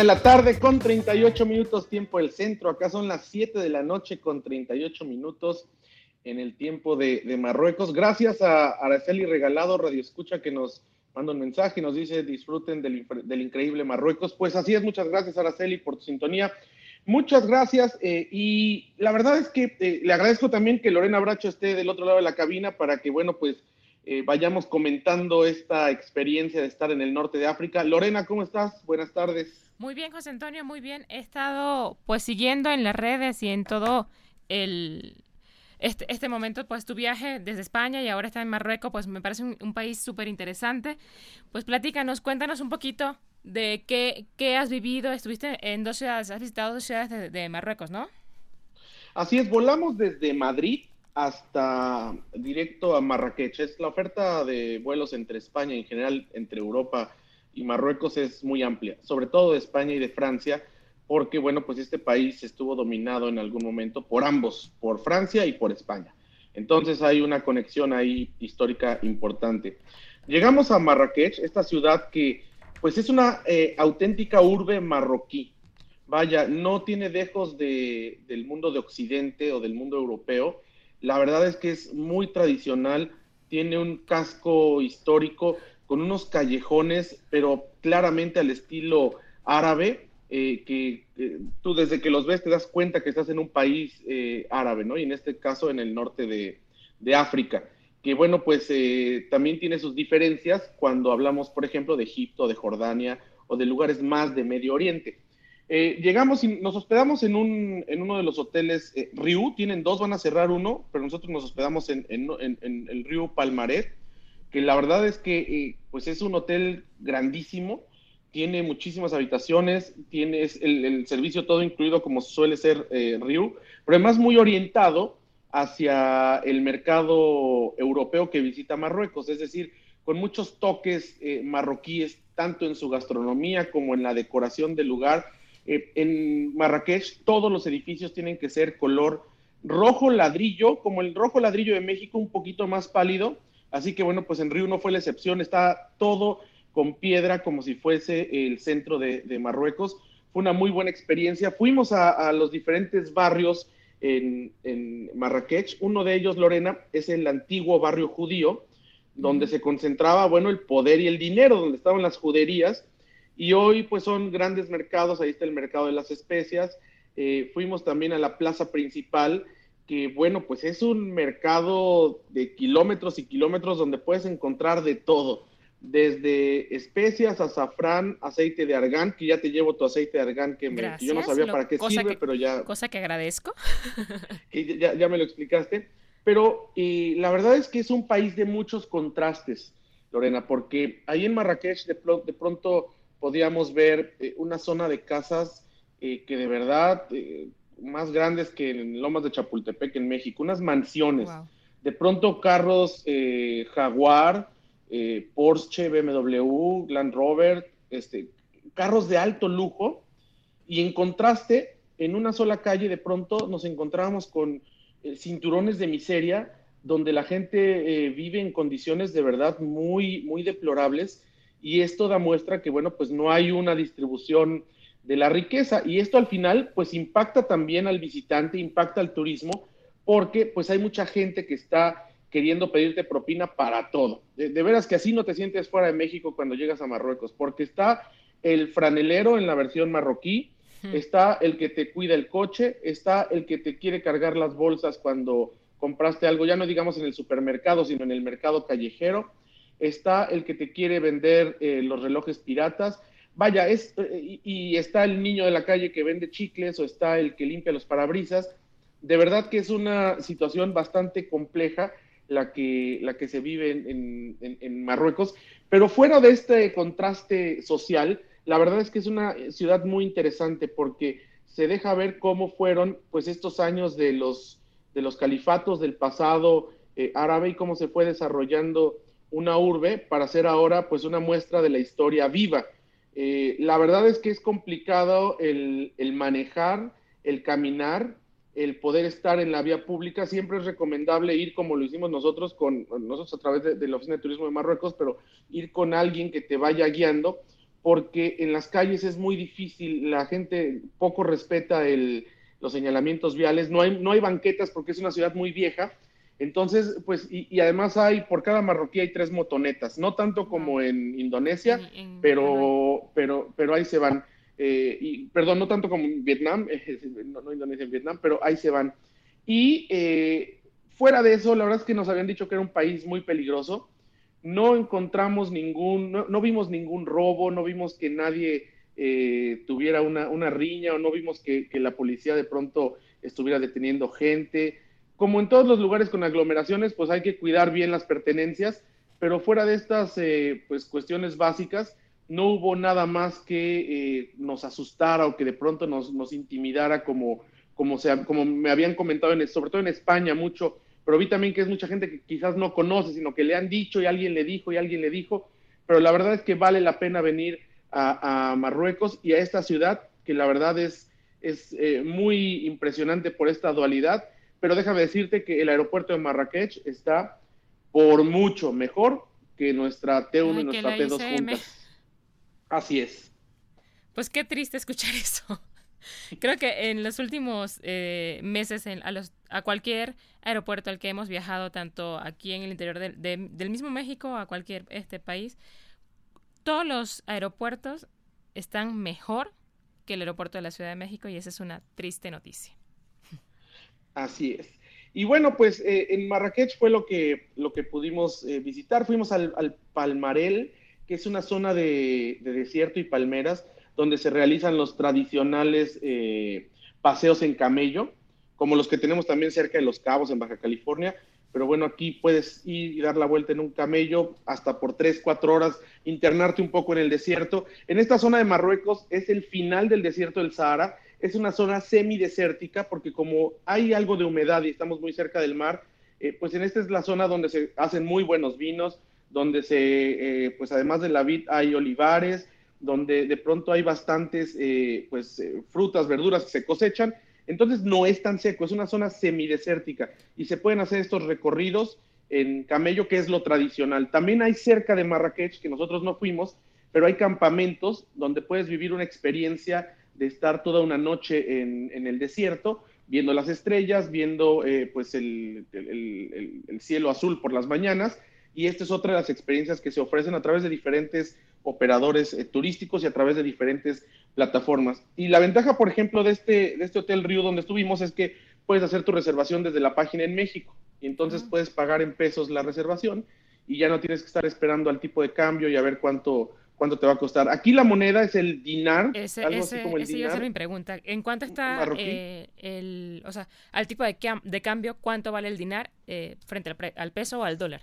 De la tarde con 38 minutos tiempo del centro. Acá son las 7 de la noche con 38 minutos en el tiempo de, Marruecos. Gracias a Araceli Regalado, Radio Escucha, que nos manda un mensaje y nos dice disfruten del, increíble Marruecos. Pues así es, muchas gracias Araceli por tu sintonía. Muchas gracias eh, y la verdad es que eh, le agradezco también que Lorena Bracho esté del otro lado de la cabina para que, bueno, pues eh, vayamos comentando esta experiencia de estar en el norte de África. Lorena, ¿cómo estás? Buenas tardes. Muy bien, José Antonio, muy bien. He estado pues siguiendo en las redes y en todo el este, este momento, pues tu viaje desde España y ahora está en Marruecos, pues me parece un, país súper interesante. Pues platícanos, cuéntanos un poquito de qué, qué, has vivido. Estuviste en dos ciudades, has visitado dos ciudades de, de Marruecos, ¿no? Así es, volamos desde Madrid hasta directo a Marrakech. Es la oferta de vuelos entre España en general entre Europa y Marruecos es muy amplia, sobre todo de España y de Francia, porque bueno, pues este país estuvo dominado en algún momento por ambos, por Francia y por España. Entonces hay una conexión ahí histórica importante. Llegamos a Marrakech, esta ciudad que pues es una eh, auténtica urbe marroquí. Vaya, no tiene dejos de, del mundo de Occidente o del mundo europeo. La verdad es que es muy tradicional, tiene un casco histórico con unos callejones, pero claramente al estilo árabe, eh, que tú desde que los ves te das cuenta que estás en un país eh, árabe, ¿no? Y en este caso en el norte de, África, que bueno, pues eh, también tiene sus diferencias cuando hablamos, por ejemplo, de Egipto, de Jordania o de lugares más de Medio Oriente. Llegamos y nos hospedamos en, un, en uno de los hoteles Riu, tienen dos, van a cerrar uno, pero nosotros nos hospedamos en, en el Riu Palmaret, que la verdad es que eh, pues es un hotel grandísimo, tiene muchísimas habitaciones, tiene el, servicio todo incluido como suele ser eh, Riu, pero además muy orientado hacia el mercado europeo que visita Marruecos, es decir, con muchos toques eh, marroquíes, tanto en su gastronomía como en la decoración del lugar. En Marrakech todos los edificios tienen que ser color rojo ladrillo, como el rojo ladrillo de México, un poquito más pálido, Así que bueno, pues en Río no fue la excepción, está todo con piedra como si fuese el centro de, Marruecos. Fue una muy buena experiencia. Fuimos a, los diferentes barrios en, Marrakech. Uno de ellos, Lorena, es el antiguo barrio judío, donde se concentraba, bueno, el poder y el dinero, donde estaban las juderías. Y hoy, pues son grandes mercados, ahí está el mercado de las especias. Eh, fuimos también a la plaza principal, que bueno, pues es un mercado de kilómetros y kilómetros donde puedes encontrar de todo, desde especias, azafrán, aceite de argán, que ya te llevo tu aceite de argán que, yo no sabía para qué sirve, pero ya... Cosa que agradezco. ya, ya, me lo explicaste, pero y la verdad es que es un país de muchos contrastes, Lorena, porque ahí en Marrakech de, de pronto podíamos ver eh, una zona de casas eh, que de verdad... Eh, más grandes que en Lomas de Chapultepec en México, unas mansiones. De pronto carros eh, Jaguar, eh, Porsche, BMW, Land Rover, este, carros de alto lujo. Y en contraste, en una sola calle de pronto nos encontramos con eh, cinturones de miseria donde la gente vive en condiciones de verdad muy, muy deplorables. Y esto da muestra que, bueno, pues no hay una distribución de la riqueza. Y esto al final, pues impacta también al visitante, impacta al turismo, porque pues hay mucha gente que está queriendo pedirte propina para todo. De, veras que así no te sientes fuera de México cuando llegas a Marruecos, porque está el franelero en la versión marroquí, está el que te cuida el coche, está el que te quiere cargar las bolsas cuando compraste algo, ya no digamos en el supermercado, sino en el mercado callejero, está el que te quiere vender eh, los relojes piratas, vaya, es, eh, y, está el niño de la calle que vende chicles o está el que limpia los parabrisas. De verdad que es una situación bastante compleja la que, la que se vive en, Marruecos, pero fuera de este contraste social, la verdad es que es una ciudad muy interesante porque se deja ver cómo fueron pues estos años de los, de los califatos del pasado eh, árabe y cómo se fue desarrollando una urbe para hacer ahora pues una muestra de la historia viva. Eh, la verdad es que es complicado el, el, manejar, el caminar, el poder estar en la vía pública. Siempre es recomendable ir como lo hicimos nosotros con nosotros a través de, de la Oficina de Turismo de Marruecos, pero ir con alguien que te vaya guiando porque en las calles es muy difícil, la gente poco respeta el, los señalamientos viales, no hay, no hay banquetas porque es una ciudad muy vieja, entonces, pues, y, además hay, por cada marroquí hay tres motonetas, no tanto como en Indonesia, pero, pero, pero ahí se van. Eh, y, perdón, no tanto como en Vietnam, no, no, Indonesia, en Vietnam, pero ahí se van. Y eh, fuera de eso, la verdad es que nos habían dicho que era un país muy peligroso no encontramos ningún, no, vimos ningún robo, no vimos que nadie eh, tuviera una, riña o no vimos que, la policía de pronto estuviera deteniendo gente. Como en todos los lugares con aglomeraciones, pues hay que cuidar bien las pertenencias, pero fuera de estas eh, pues cuestiones básicas, no hubo nada más que eh, nos asustara o que de pronto nos, nos intimidara como, como, sea, como me habían comentado, en, sobre todo en España mucho, pero vi también que es mucha gente que quizás no conoce, sino que le han dicho y alguien le dijo y alguien le dijo, pero la verdad es que vale la pena venir a, Marruecos y a esta ciudad, que la verdad es, es eh, muy impresionante por esta dualidad, pero déjame decirte que el aeropuerto de Marrakech está por mucho mejor que nuestra T1 y nuestra T2 juntas. Así es. Pues qué triste escuchar eso. Creo que en los últimos eh, meses en, a, los, a cualquier aeropuerto al que hemos viajado, tanto aquí en el interior del mismo México, a cualquier este país, todos los aeropuertos están mejor que el aeropuerto de la Ciudad de México y esa es una triste noticia. Así es. Y bueno, pues eh, en Marrakech fue lo que, lo que pudimos eh, visitar. Fuimos al, Palmarel, que es una zona de, de desierto y palmeras donde se realizan los tradicionales eh, paseos en camello, como los que tenemos también cerca de Los Cabos, en Baja California. Pero bueno, aquí puedes ir y dar la vuelta en un camello hasta por tres, cuatro horas, internarte un poco en el desierto. En esta zona de Marruecos es el final del desierto del Sahara. Es una zona semidesértica porque como hay algo de humedad y estamos muy cerca del mar, eh, pues en esta es la zona donde se hacen muy buenos vinos, donde se, eh, pues además de la vid hay olivares, donde de pronto hay bastantes eh, pues, frutas, verduras que se cosechan. Entonces no es tan seco, es una zona semidesértica y se pueden hacer estos recorridos en camello, que es lo tradicional. También hay cerca de Marrakech, que nosotros no fuimos, pero hay campamentos donde puedes vivir una experiencia de estar toda una noche en, el desierto, viendo las estrellas, viendo eh, pues el, el, cielo azul por las mañanas. Y esta es otra de las experiencias que se ofrecen a través de diferentes operadores eh, turísticos y a través de diferentes plataformas. Y la ventaja, por ejemplo, de este, de este Hotel Río donde estuvimos es que puedes hacer tu reservación desde la página en México y entonces puedes pagar en pesos la reservación y ya no tienes que estar esperando al tipo de cambio y a ver cuánto, cuánto te va a costar. Aquí la moneda es el dinar, ese, algo así como el ese dinar. mi pregunta. ¿En cuánto está eh, el, o sea, al tipo de, de, cambio, cuánto vale el dinar eh, frente al, al peso o al dólar?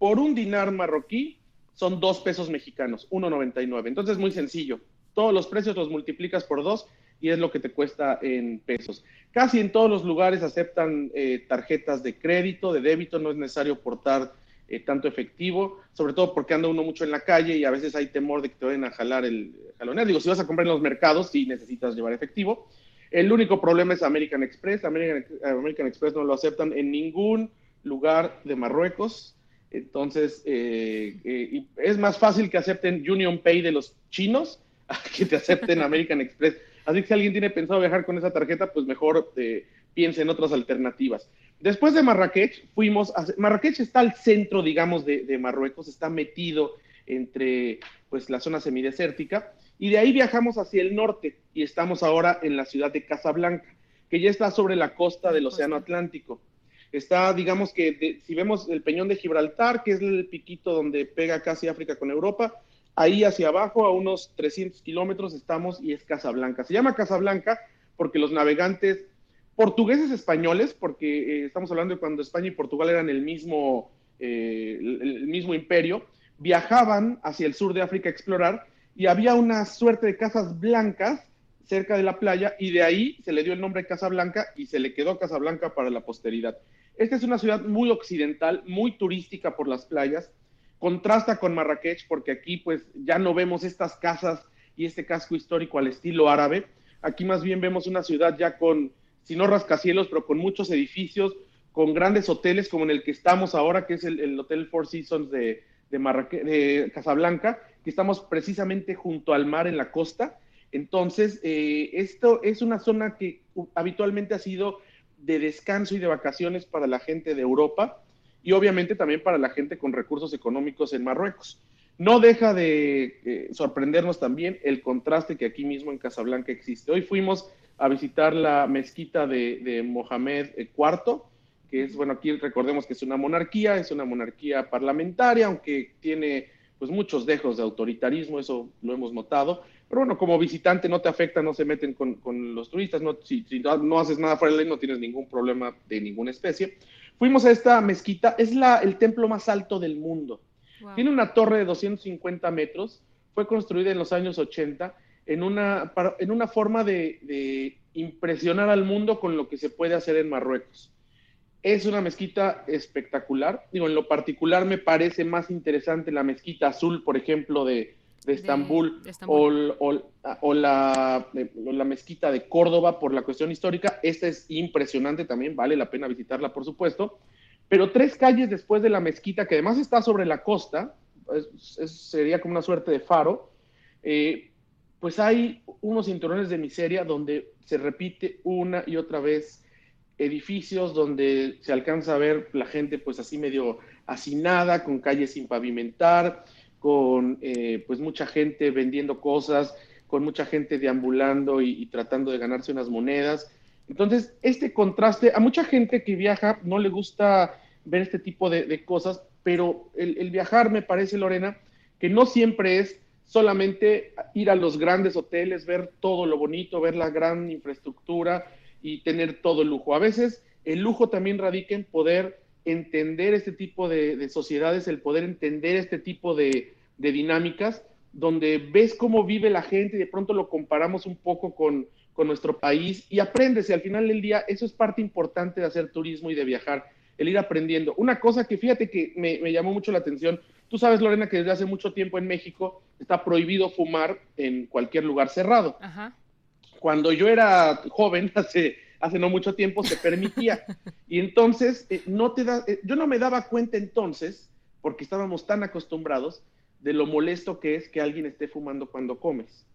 Por un dinar marroquí son dos pesos mexicanos, 1.99. Entonces es muy sencillo. Todos los precios los multiplicas por dos y es lo que te cuesta en pesos. Casi en todos los lugares aceptan eh, tarjetas de crédito, de débito, no es necesario portar eh, tanto efectivo, sobre todo porque anda uno mucho en la calle y a veces hay temor de que te vayan a jalar el jalonero. Digo, si vas a comprar en los mercados, sí necesitas llevar efectivo. El único problema es American Express. American, American Express no lo aceptan en ningún lugar de Marruecos. Entonces, eh, eh, es más fácil que acepten Union Pay de los chinos que te acepten American Express. Así que si alguien tiene pensado viajar con esa tarjeta, pues mejor eh, piense en otras alternativas. Después de Marrakech, fuimos a... Marrakech está al centro, digamos, de, Marruecos, está metido entre pues, la zona semidesértica, y de ahí viajamos hacia el norte y estamos ahora en la ciudad de Casablanca, que ya está sobre la costa del Océano Atlántico. Está, digamos que si vemos el peñón de Gibraltar, que es el piquito donde pega casi África con Europa, ahí hacia abajo, a unos 300 kilómetros, estamos y es Casablanca. Se llama Casablanca porque los navegantes portugueses españoles, porque eh, estamos hablando de cuando España y Portugal eran el mismo, eh, el mismo imperio, viajaban hacia el sur de África a explorar y había una suerte de casas blancas cerca de la playa y de ahí se le dio el nombre Casablanca y se le quedó Casablanca para la posteridad. Esta es una ciudad muy occidental, muy turística por las playas, contrasta con Marrakech porque aquí pues ya no vemos estas casas y este casco histórico al estilo árabe. Aquí más bien vemos una ciudad ya con, si no rascacielos, pero con muchos edificios, con grandes hoteles como en el que estamos ahora, que es el, Hotel Four Seasons de, de, Casablanca, que estamos precisamente junto al mar en la costa. Entonces, eh, esto es una zona que habitualmente ha sido de descanso y de vacaciones para la gente de Europa y obviamente también para la gente con recursos económicos en Marruecos. No deja de eh, sorprendernos también el contraste que aquí mismo en Casablanca existe. Hoy fuimos a visitar la mezquita de, Mohamed IV, que es, bueno, aquí recordemos que es una monarquía, es una monarquía parlamentaria, aunque tiene pues muchos dejos de autoritarismo, eso lo hemos notado, pero bueno, como visitante no te afecta, no se meten con, los turistas, no, si, no, haces nada fuera de ley no tienes ningún problema de ninguna especie. Fuimos a esta mezquita, es la, el templo más alto del mundo. Tiene una torre de 250 metros, fue construida en los años 80 en una, en una forma de impresionar al mundo con lo que se puede hacer en Marruecos. Es una mezquita espectacular. Digo, en lo particular me parece más interesante la mezquita azul, por ejemplo, de, Estambul, O, la, la, mezquita de Córdoba por la cuestión histórica. Esta es impresionante también, vale la pena visitarla, por supuesto. Pero tres calles después de la mezquita, que además está sobre la costa, sería como una suerte de faro, eh, pues hay unos cinturones de miseria donde se repite una y otra vez edificios donde se alcanza a ver la gente pues así medio hacinada, con calles sin pavimentar, con eh, pues mucha gente vendiendo cosas, con mucha gente deambulando y, tratando de ganarse unas monedas. Entonces, este contraste, a mucha gente que viaja no le gusta ver este tipo de, cosas, pero el, el, viajar me parece, Lorena, que no siempre es solamente ir a los grandes hoteles, ver todo lo bonito, ver la gran infraestructura, y tener todo el lujo. A veces el lujo también radica en poder entender este tipo de, sociedades, el poder entender este tipo de, dinámicas, donde ves cómo vive la gente y de pronto lo comparamos un poco con, nuestro país y aprendes y al final del día eso es parte importante de hacer turismo y de viajar, el ir aprendiendo. Una cosa que fíjate que me, me llamó mucho la atención, tú sabes Lorena que desde hace mucho tiempo en México está prohibido fumar en cualquier lugar cerrado. Ajá cuando yo era joven, hace, hace no mucho tiempo, se permitía. Y entonces, eh, no te da, eh, yo no me daba cuenta entonces, porque estábamos tan acostumbrados, de lo molesto que es que alguien esté fumando cuando comes.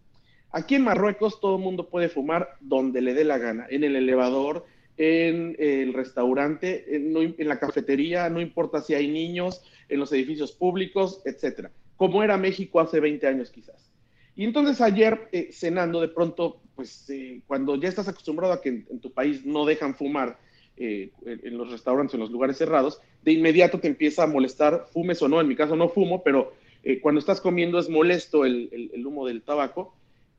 Aquí en Marruecos todo el mundo puede fumar donde le dé la gana, en el elevador, en el restaurante, en, la cafetería, no importa si hay niños, en los edificios públicos, etcétera. Como era México hace 20 años quizás. Y entonces ayer, eh, cenando, de pronto, pues eh, cuando ya estás acostumbrado a que en, tu país no dejan fumar eh, en los restaurantes, en los lugares cerrados, de inmediato te empieza a molestar, fumes o no, en mi caso no fumo, pero cuando estás comiendo es molesto el, humo del tabaco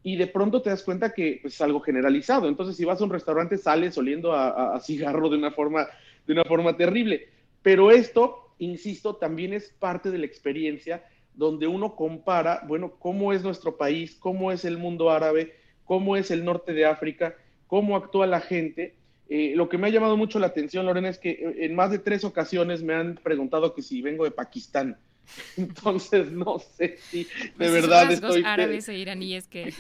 y de pronto te das cuenta que pues, es algo generalizado. Entonces, si vas a un restaurante, sales oliendo a, cigarro de una, forma, de una forma terrible. Pero esto, insisto, también es parte de la experiencia donde uno compara, bueno, cómo es nuestro país, cómo es el mundo árabe, cómo es el norte de África, cómo actúa la gente. Eh, lo que me ha llamado mucho la atención, Lorena, es que eh, en más de tres ocasiones me han preguantado que si vengo de Pakistán. Entonces, no sé si de pues verdad estoy... árabes e iraníes que...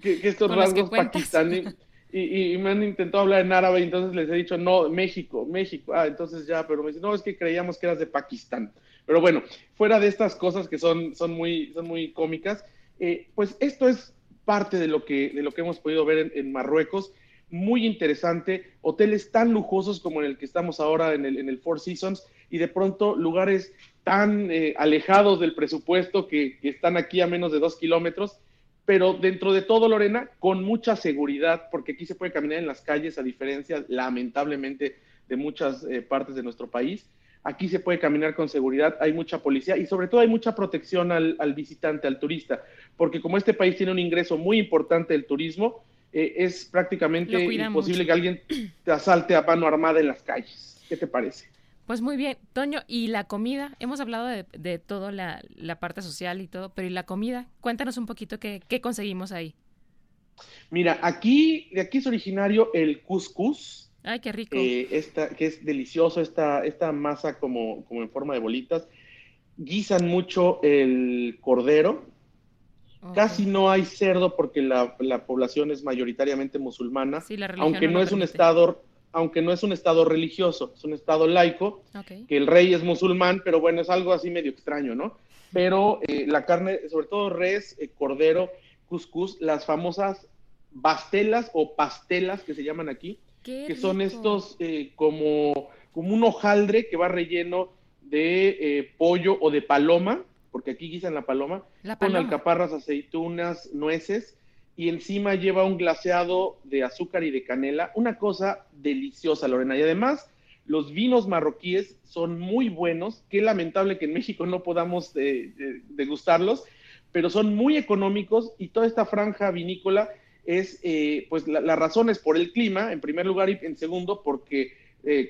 que, estos rasgos pakistaníes... Y, me han intentado hablar en árabe y entonces les he dicho, no, México, México. Ah, entonces ya, pero me dicen, no, es que creíamos que eras de Pakistán. Pero bueno, fuera de estas cosas que son, son, muy, son muy cómicas, eh, pues esto es parte de lo que, de lo que hemos podido ver en, Marruecos. Muy interesante, hoteles tan lujosos como en el que estamos ahora en el, en el Four Seasons y de pronto lugares tan eh, alejados del presupuesto que, que están aquí a menos de dos kilómetros pero dentro de todo, Lorena, con mucha seguridad, porque aquí se puede caminar en las calles, a diferencia, lamentablemente, de muchas eh, partes de nuestro país. Aquí se puede caminar con seguridad, hay mucha policía y sobre todo hay mucha protección al, visitante, al turista, porque como este país tiene un ingreso muy importante del turismo, eh, es prácticamente imposible que alguien te asalte a mano armada en las calles. ¿Qué te parece? Pues muy bien, Toño, ¿y la comida? Hemos hablado de, de toda la, parte social y todo, pero ¿y la comida? Cuéntanos un poquito qué, qué conseguimos ahí. Mira, aquí, de aquí es originario el couscous. Ay, qué rico. Eh, esta, que es delicioso, esta, esta masa como, como en forma de bolitas. Guisan mucho el cordero. Casi no hay cerdo porque la, población es mayoritariamente musulmana, aunque no, es un estado aunque no es un estado religioso, es un estado laico, que el rey es musulmán, pero bueno, es algo así medio extraño, ¿no? Pero eh, la carne, sobre todo res, eh, cordero, cuscús, las famosas bastelas o pastelas que se llaman aquí, que son estos eh, como, como un hojaldre que va relleno de pollo o de paloma, porque aquí guisan la paloma, con alcaparras, aceitunas, nueces, y encima lleva un glaseado de azúcar y de canela, una cosa deliciosa, Lorena. Y además, los vinos marroquíes son muy buenos, qué lamentable que en México no podamos eh, eh, degustarlos, pero son muy económicos y toda esta franja vinícola es, eh, pues la, razón es por el clima, en primer lugar, y en segundo, porque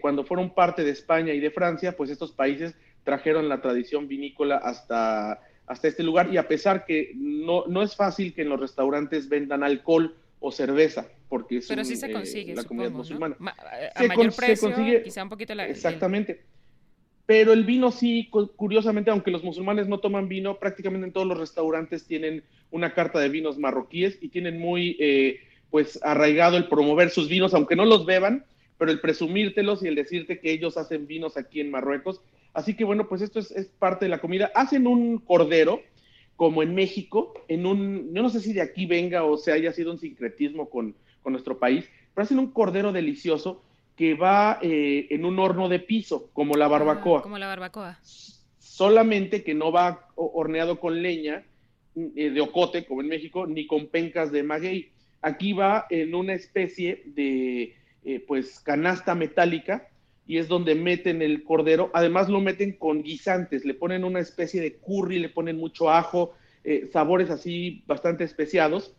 cuando fueron parte de España y de Francia, pues estos países trajeron la tradición vinícola hasta, hasta este lugar y a pesar que no, no es fácil que en los restaurantes vendan alcohol o cerveza, porque es Pero sí se eh, consigue, la comunidad musulmana. a mayor precio, quizá un poquito la... Exactamente. Pero el vino sí, curiosamente, aunque los musulmanes no toman vino, prácticamente en todos los restaurantes tienen una carta de vinos marroquíes y tienen muy, eh, pues, arraigado el promover sus vinos, aunque no los beban, pero el presumírtelos y el decirte que ellos hacen vinos aquí en Marruecos Así que bueno, pues esto es, parte de la comida. Hacen un cordero, como en México, en un, yo no sé si de aquí venga o se haya sido un sincretismo con, nuestro país, pero hacen un cordero delicioso que va eh, en un horno de piso, como la barbacoa. Ah, como la barbacoa. Solamente que no va horneado con leña eh, de ocote, como en México, ni con pencas de maguey. Aquí va en una especie de, eh, pues, canasta metálica y es donde meten el cordero. Además lo meten con guisantes, le ponen una especie de curry, le ponen mucho ajo, eh, sabores así bastante especiados.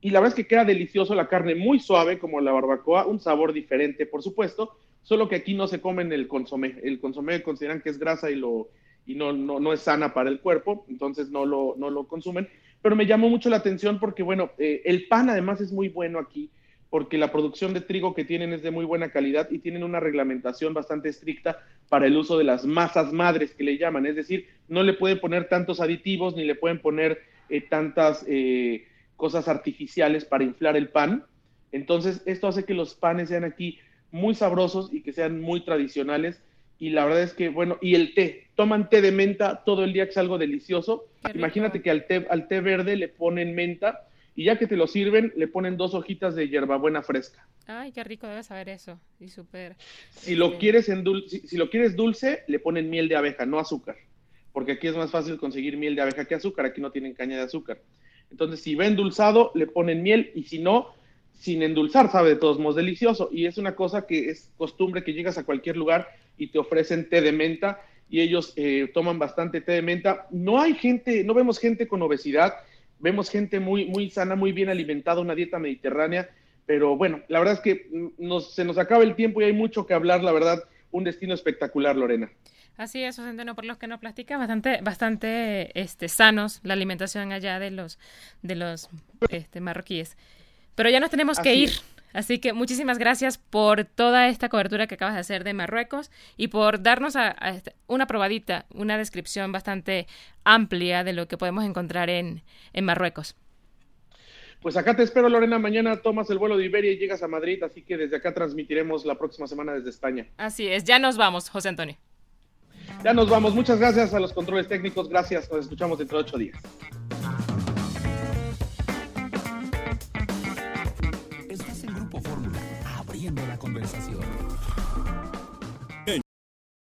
Y la verdad es que queda delicioso la carne, muy suave como la barbacoa, un sabor diferente, por supuesto, solo que aquí no se comen el consomé. El consomé consideran que es grasa y, lo, y no, no, es sana para el cuerpo, entonces no lo, no lo consumen. Pero me llamó mucho la atención porque, bueno, eh, el pan además es muy bueno aquí porque la producción de trigo que tienen es de muy buena calidad y tienen una reglamentación bastante estricta para el uso de las masas madres que le llaman, es decir, no le pueden poner tantos aditivos ni le pueden poner eh, tantas eh, cosas artificiales para inflar el pan. Entonces, esto hace que los panes sean aquí muy sabrosos y que sean muy tradicionales. Y la verdad es que, bueno, y el té, toman té de menta todo el día, que es algo delicioso. Imagínate que al té, al té verde le ponen menta y ya que te lo sirven, le ponen dos hojitas de hierbabuena fresca. Ay, qué rico debe saber eso. Y súper. Si lo quieres en si, lo quieres dulce, le ponen miel de abeja, no azúcar, porque aquí es más fácil conseguir miel de abeja que azúcar, aquí no tienen caña de azúcar. Entonces, si va endulzado, le ponen miel y si no, sin endulzar, sabe de todos modos delicioso. Y es una cosa que es costumbre que llegas a cualquier lugar y te ofrecen té de menta y ellos eh, toman bastante té de menta. No hay gente, no vemos gente con obesidad vemos gente muy, muy sana, muy bien alimentada, una dieta mediterránea, pero bueno, la verdad es que se nos acaba el tiempo y hay mucho que hablar, la verdad, un destino espectacular, Lorena. Así es, no por los que no platica, bastante, bastante este, sanos la alimentación allá de los, de los este, marroquíes. Pero ya nos tenemos que ir. Así que muchísimas gracias por toda esta cobertura que acabas de hacer de Marruecos y por darnos este, una probadita, una descripción bastante amplia de lo que podemos encontrar en, en Marruecos. Pues acá te espero, Lorena. Mañana tomas el vuelo de Iberia y llegas a Madrid, así que desde acá transmitiremos la próxima semana desde España. Así es, ya nos vamos, José Antonio. Ya nos vamos. Muchas gracias a los controles técnicos. Gracias. Nos escuchamos dentro de ocho días. Conversación.